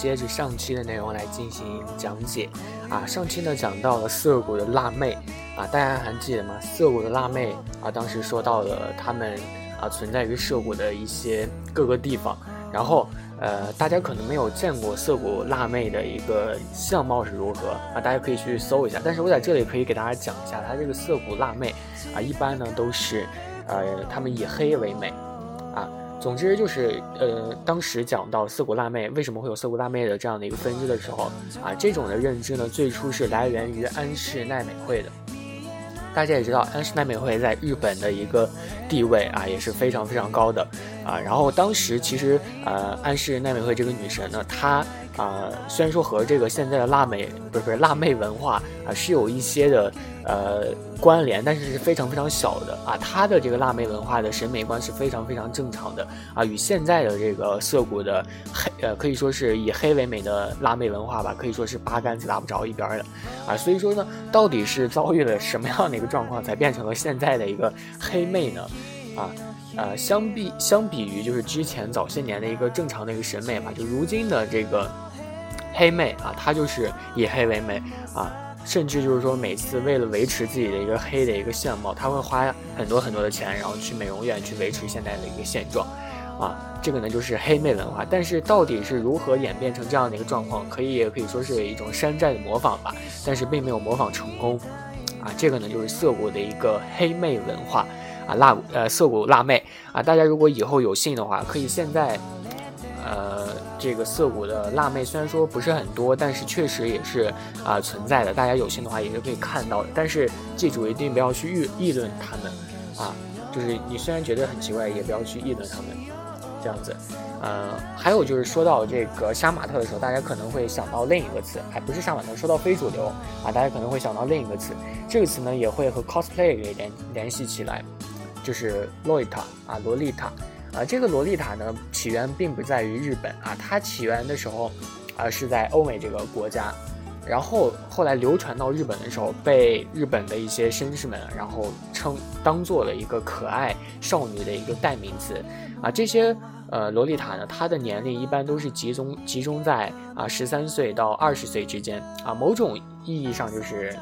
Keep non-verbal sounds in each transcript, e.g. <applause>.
接着上期的内容来进行讲解。啊，上期呢讲到了涩谷的辣妹，啊，大家还记得吗？涩谷的辣妹啊，当时说到了他们啊存在于涩谷的一些各个地方，然后呃，大家可能没有见过涩谷辣妹的一个相貌是如何啊，大家可以去搜一下。但是我在这里可以给大家讲一下，它这个涩谷辣妹啊，一般呢都是呃，他们以黑为美，总之就是，呃，当时讲到涩谷辣妹为什么会有涩谷辣妹的这样的一个分支的时候，啊，这种的认知呢，最初是来源于安室奈美惠的。大家也知道，安室奈美惠在日本的一个地位啊，也是非常非常高的，啊，然后当时其实，呃，安室奈美惠这个女神呢，她。啊，虽然说和这个现在的辣妹不是不是辣妹文化是有一些的呃关联，但是是非常非常小的啊。她的这个辣妹文化的审美观是非常非常正常的啊，与现在的这个涩谷的黑呃可以说是以黑为美的辣妹文化吧，可以说是八竿子打不着一边的啊。所以说呢，到底是遭遇了什么样的一个状况，才变成了现在的一个黑妹呢？啊？呃，相比相比于就是之前早些年的一个正常的一个审美吧，就如今的这个黑妹啊，她就是以黑为美啊，甚至就是说每次为了维持自己的一个黑的一个相貌，他会花很多很多的钱，然后去美容院去维持现在的一个现状啊，这个呢就是黑妹文化。但是到底是如何演变成这样的一个状况，可以也可以说是一种山寨的模仿吧，但是并没有模仿成功啊，这个呢就是涩谷的一个黑妹文化。啊，辣呃涩谷辣妹啊，大家如果以后有幸的话，可以现在，这个涩谷的辣妹虽然说不是很多，但是确实也是啊存在的。大家有幸的话也是可以看到的。但是记住，一定不要去议议论他们啊，就是你虽然觉得很奇怪，也不要去议论他们，这样子。呃，还有就是说到这个杀马特的时候，大家可能会想到另一个词，还不是杀马特。说到非主流啊，大家可能会想到另一个词，这个词呢也会和 cosplay 给联联系起来。就是洛丽塔啊，洛丽塔啊，这个洛丽塔呢，起源并不在于日本啊，它起源的时候啊是在欧美这个国家，然后后来流传到日本的时候，被日本的一些绅士们然后称当做了一个可爱少女的一个代名词啊，这些呃洛丽塔呢，她的年龄一般都是集中集中在啊十三岁到二十岁之间啊，某种意义上就是。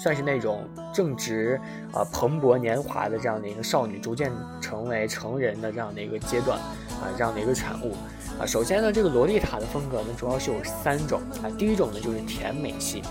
算是那种正值啊蓬勃年华的这样的一个少女，逐渐成为成人的这样的一个阶段啊，这样的一个产物啊。首先呢，这个洛丽塔的风格呢，主要是有三种啊。第一种呢，就是甜美系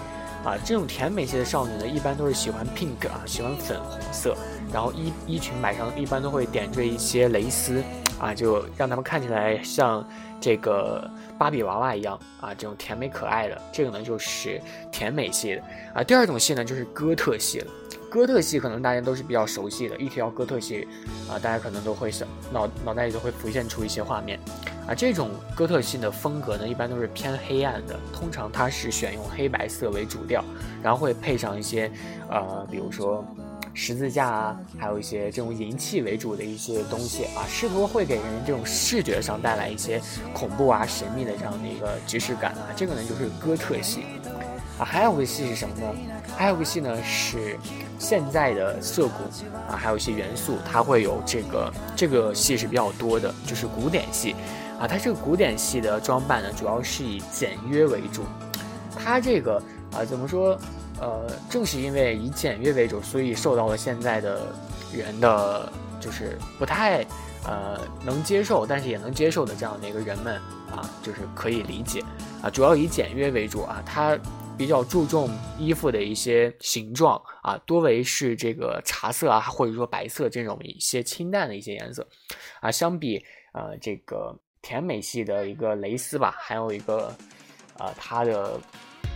啊，这种甜美系的少女呢，一般都是喜欢 pink 啊，喜欢粉红色，然后衣衣裙摆上一般都会点缀一些蕾丝啊，就让他们看起来像这个。芭比娃娃一样啊，这种甜美可爱的，这个呢就是甜美系的啊。第二种系呢就是哥特系了，哥特系可能大家都是比较熟悉的，一提到哥特系啊，大家可能都会想脑脑袋里都会浮现出一些画面啊。这种哥特系的风格呢，一般都是偏黑暗的，通常它是选用黑白色为主调，然后会配上一些呃，比如说。十字架啊，还有一些这种银器为主的一些东西啊，试图会给人这种视觉上带来一些恐怖啊、神秘的这样的一个即视感啊。这个呢就是哥特系啊，还有个系是什么呢？还有个系呢是现在的涩谷啊，还有一些元素，它会有这个这个系是比较多的，就是古典系啊。它这个古典系的装扮呢，主要是以简约为主。它这个啊，怎么说？呃，正是因为以简约为主，所以受到了现在的人的就是不太呃能接受，但是也能接受的这样的一个人们啊，就是可以理解啊。主要以简约为主啊，它比较注重衣服的一些形状啊，多为是这个茶色啊，或者说白色这种一些清淡的一些颜色啊。相比呃这个甜美系的一个蕾丝吧，还有一个啊它的。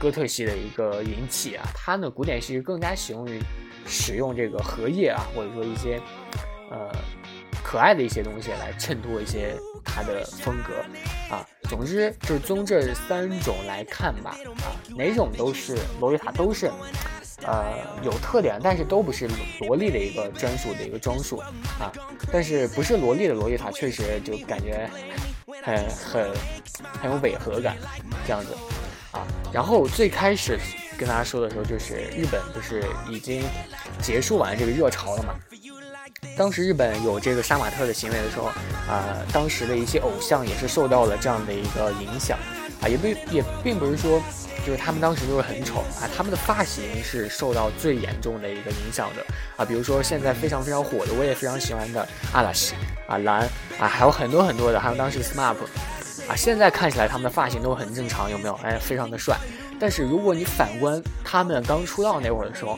哥特系的一个银器啊，它呢古典系更加喜用于使用这个荷叶啊，或者说一些呃可爱的一些东西来衬托一些它的风格啊。总之就是从这三种来看吧，啊，哪种都是洛丽塔都是呃有特点，但是都不是萝莉的一个专属的一个装束啊。但是不是萝莉的洛丽塔确实就感觉很很很有违和感，这样子。然后最开始跟大家说的时候，就是日本不是已经结束完这个热潮了嘛？当时日本有这个杀马特的行为的时候，啊，当时的一些偶像也是受到了这样的一个影响啊，也不也并不是说就是他们当时就是很丑啊，他们的发型是受到最严重的一个影响的啊，比如说现在非常非常火的，我也非常喜欢的阿拉西啊蓝啊，还有很多很多的，还有当时的 SMAP 啊，现在看起来他们的发型都很正常，有没有？哎，非常的帅。但是如果你反观他们刚出道那会儿的时候。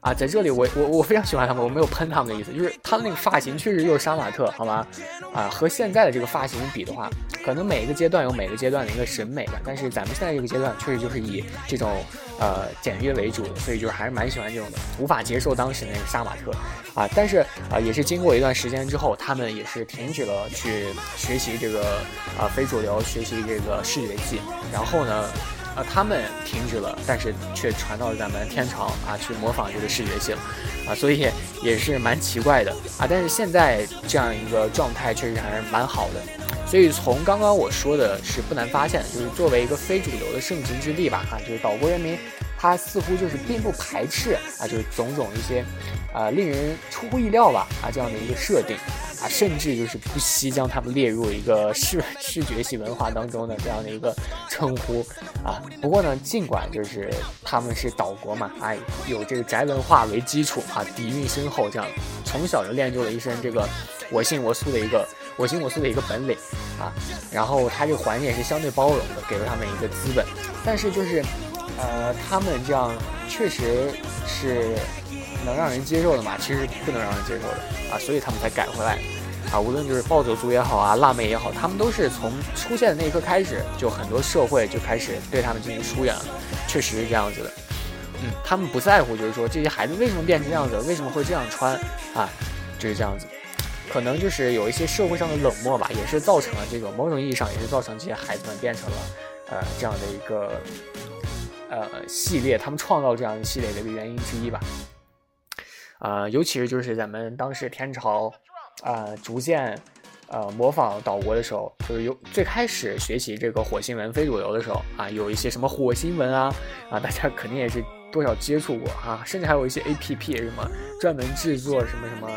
啊，在这里我我我非常喜欢他们，我没有喷他们的意思，就是他的那个发型确实就是杀马特，好吗？啊，和现在的这个发型比的话，可能每一个阶段有每个阶段的一个审美吧，但是咱们现在这个阶段确实就是以这种呃简约为主的，所以就是还是蛮喜欢这种的，无法接受当时那个杀马特啊，但是啊也是经过一段时间之后，他们也是停止了去学习这个啊非主流，学习这个视觉系，然后呢。啊，他们停止了，但是却传到了咱们天朝啊，去模仿这个视觉性，啊，所以也是蛮奇怪的啊。但是现在这样一个状态确实还是蛮好的，所以从刚刚我说的是不难发现，就是作为一个非主流的盛极之地吧，哈，就是岛国人民。他似乎就是并不排斥啊，就是种种一些，啊，令人出乎意料吧啊这样的一个设定啊，甚至就是不惜将他们列入一个视 <laughs> 视觉系文化当中的这样的一个称呼啊。不过呢，尽管就是他们是岛国嘛，哎，有这个宅文化为基础啊，底蕴深厚，这样从小就练就了一身这个我行我素的一个我行我素的一个本领啊。然后他这个环境也是相对包容的，给了他们一个资本，但是就是。呃，他们这样确实是能让人接受的嘛？其实不能让人接受的啊，所以他们才改回来啊。无论就是暴走族也好啊，辣妹也好，他们都是从出现的那一刻开始，就很多社会就开始对他们进行疏远了。确实是这样子的，嗯，他们不在乎，就是说这些孩子为什么变成这样子，为什么会这样穿啊？就是这样子，可能就是有一些社会上的冷漠吧，也是造成了这种某种意义上也是造成这些孩子们变成了呃这样的一个。呃，系列他们创造这样一系列的一个原因之一吧。呃，尤其是就是咱们当时天朝，呃，逐渐呃模仿岛国的时候，就是有最开始学习这个火星文非主流的时候啊，有一些什么火星文啊啊，大家肯定也是多少接触过啊，甚至还有一些 A P P 什么专门制作什么什么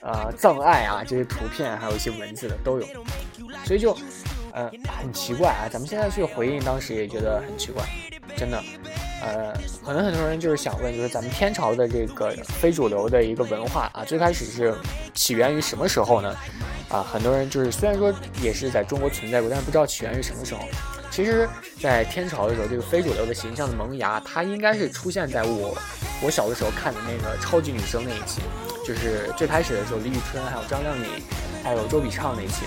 呃葬爱啊这些图片，还有一些文字的都有，所以就呃很奇怪啊，咱们现在去回应当时也觉得很奇怪。真的，呃，可能很多人就是想问，就是咱们天朝的这个非主流的一个文化啊，最开始是起源于什么时候呢？啊，很多人就是虽然说也是在中国存在过，但是不知道起源于什么时候。其实，在天朝的时候，这个非主流的形象的萌芽，它应该是出现在我我小的时候看的那个超级女生那一期，就是最开始的时候，李宇春还有张靓颖，还有周笔畅那一期。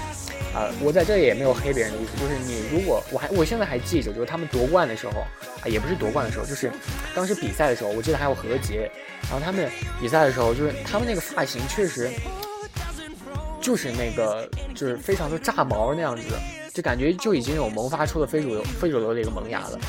啊，我在这也没有黑别人的意思，就是你如果我还我现在还记着，就是他们夺冠的时候啊，也不是夺冠的时候，就是当时比赛的时候，我记得还有何洁，然后他们比赛的时候，就是他们那个发型确实就是那个就是非常的炸毛那样子。就感觉就已经有萌发出了非主流、非主流的一个萌芽了，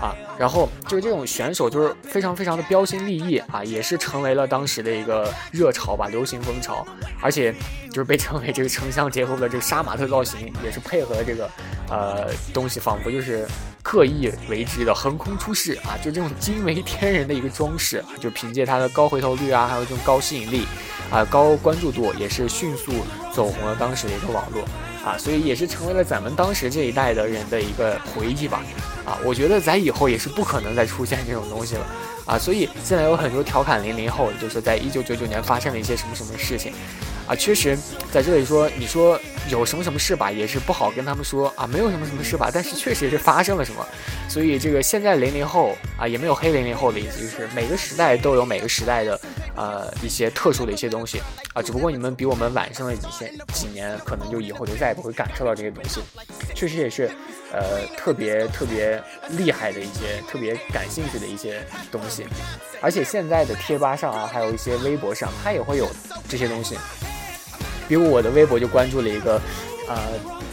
啊，然后就是这种选手就是非常非常的标新立异啊，也是成为了当时的一个热潮吧，流行风潮，而且就是被称为这个城乡结合的这个杀马特造型，也是配合这个呃东西，仿佛就是刻意为之的横空出世啊，就这种惊为天人的一个装饰，就凭借它的高回头率啊，还有这种高吸引力啊，高关注度，也是迅速走红了当时的一个网络。啊，所以也是成为了咱们当时这一代的人的一个回忆吧。啊，我觉得咱以后也是不可能再出现这种东西了。啊，所以现在有很多调侃零零后，就是在一九九九年发生了一些什么什么事情。啊，确实在这里说，你说有什么什么事吧，也是不好跟他们说啊，没有什么什么事吧，但是确实是发生了什么。所以这个现在零零后啊，也没有黑零零后的意思，就是每个时代都有每个时代的。呃，一些特殊的一些东西啊，只不过你们比我们晚生了几些几年，可能就以后就再也不会感受到这些东西。确实也是，呃，特别特别厉害的一些，特别感兴趣的一些东西。而且现在的贴吧上啊，还有一些微博上，它也会有这些东西。比如我的微博就关注了一个，呃，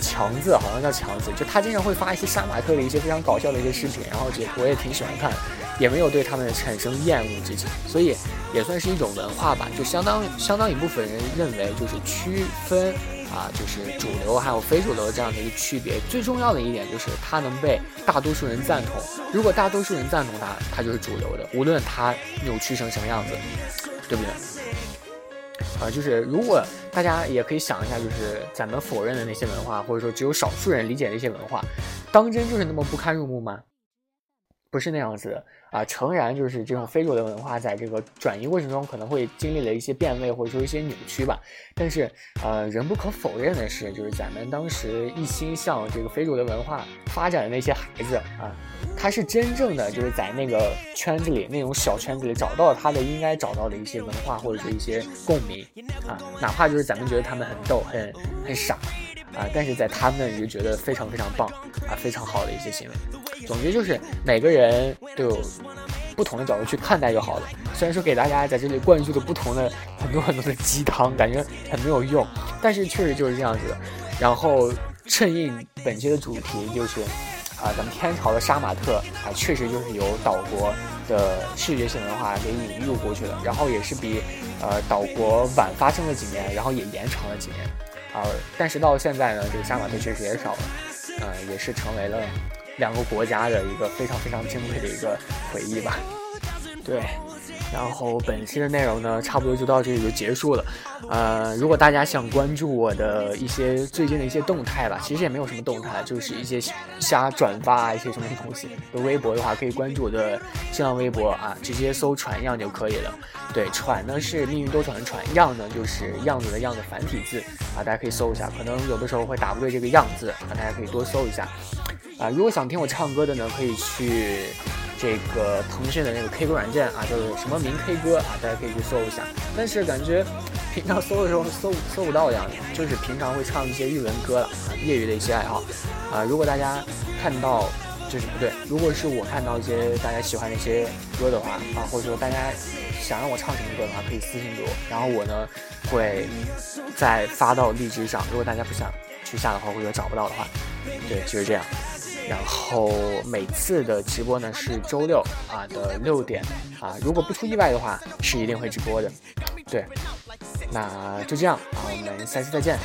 强子，好像叫强子，就他经常会发一些杀马特的一些非常搞笑的一些视频，然后也我也挺喜欢看。也没有对他们产生厌恶之情，所以也算是一种文化吧。就相当相当一部分人认为，就是区分啊，就是主流还有非主流这样的一个区别。最重要的一点就是它能被大多数人赞同。如果大多数人赞同它，它就是主流的，无论它扭曲成什么样子，对不对？啊，就是如果大家也可以想一下，就是咱们否认的那些文化，或者说只有少数人理解的一些文化，当真就是那么不堪入目吗？不是那样子的啊，诚然就是这种非主流文化在这个转移过程中可能会经历了一些变味或者说一些扭曲吧，但是呃，仍不可否认的是，就是咱们当时一心向这个非主流文化发展的那些孩子啊，他是真正的就是在那个圈子里那种小圈子里找到他的应该找到的一些文化或者是一些共鸣啊，哪怕就是咱们觉得他们很逗很很傻。啊，但是在他们就觉得非常非常棒啊，非常好的一些行为。总之就是每个人都有不同的角度去看待就好了。虽然说给大家在这里灌输的不同的很多很多的鸡汤，感觉很没有用，但是确实就是这样子的。然后衬应本期的主题就是啊，咱们天朝的杀马特啊，确实就是由岛国的视觉性文化给引入过去的，然后也是比呃岛国晚发生了几年，然后也延长了几年。啊，但是到现在呢，这个杀马特确实也少了，呃，也是成为了两个国家的一个非常非常珍贵的一个回忆吧。对，然后本期的内容呢，差不多就到这里就结束了。呃，如果大家想关注我的一些最近的一些动态吧，其实也没有什么动态，就是一些瞎转发啊一些什么东西。的微博的话，可以关注我的新浪微博啊，直接搜“传样”就可以了。对，喘呢是命运多舛的喘，样呢就是样子的样的繁体字啊，大家可以搜一下。可能有的时候会打不对这个样字啊，大家可以多搜一下。啊，如果想听我唱歌的呢，可以去这个腾讯的那个 K 歌软件啊，就是什么名 K 歌啊，大家可以去搜一下。但是感觉平常搜的时候搜搜不到的样，就是平常会唱一些日文歌了，业余的一些爱好啊。如果大家看到。就是不对。如果是我看到一些大家喜欢的一些歌的话啊，或者说大家想让我唱什么歌的话，可以私信给我，然后我呢会再发到荔枝上。如果大家不想去下的话，或者找不到的话，对，就是这样。然后每次的直播呢是周六啊的六点啊，如果不出意外的话是一定会直播的。对，那就这样啊，我们下期再见。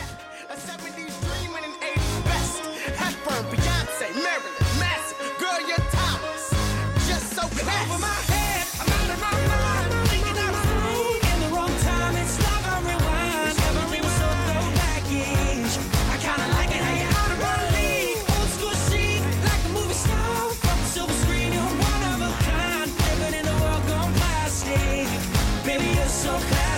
so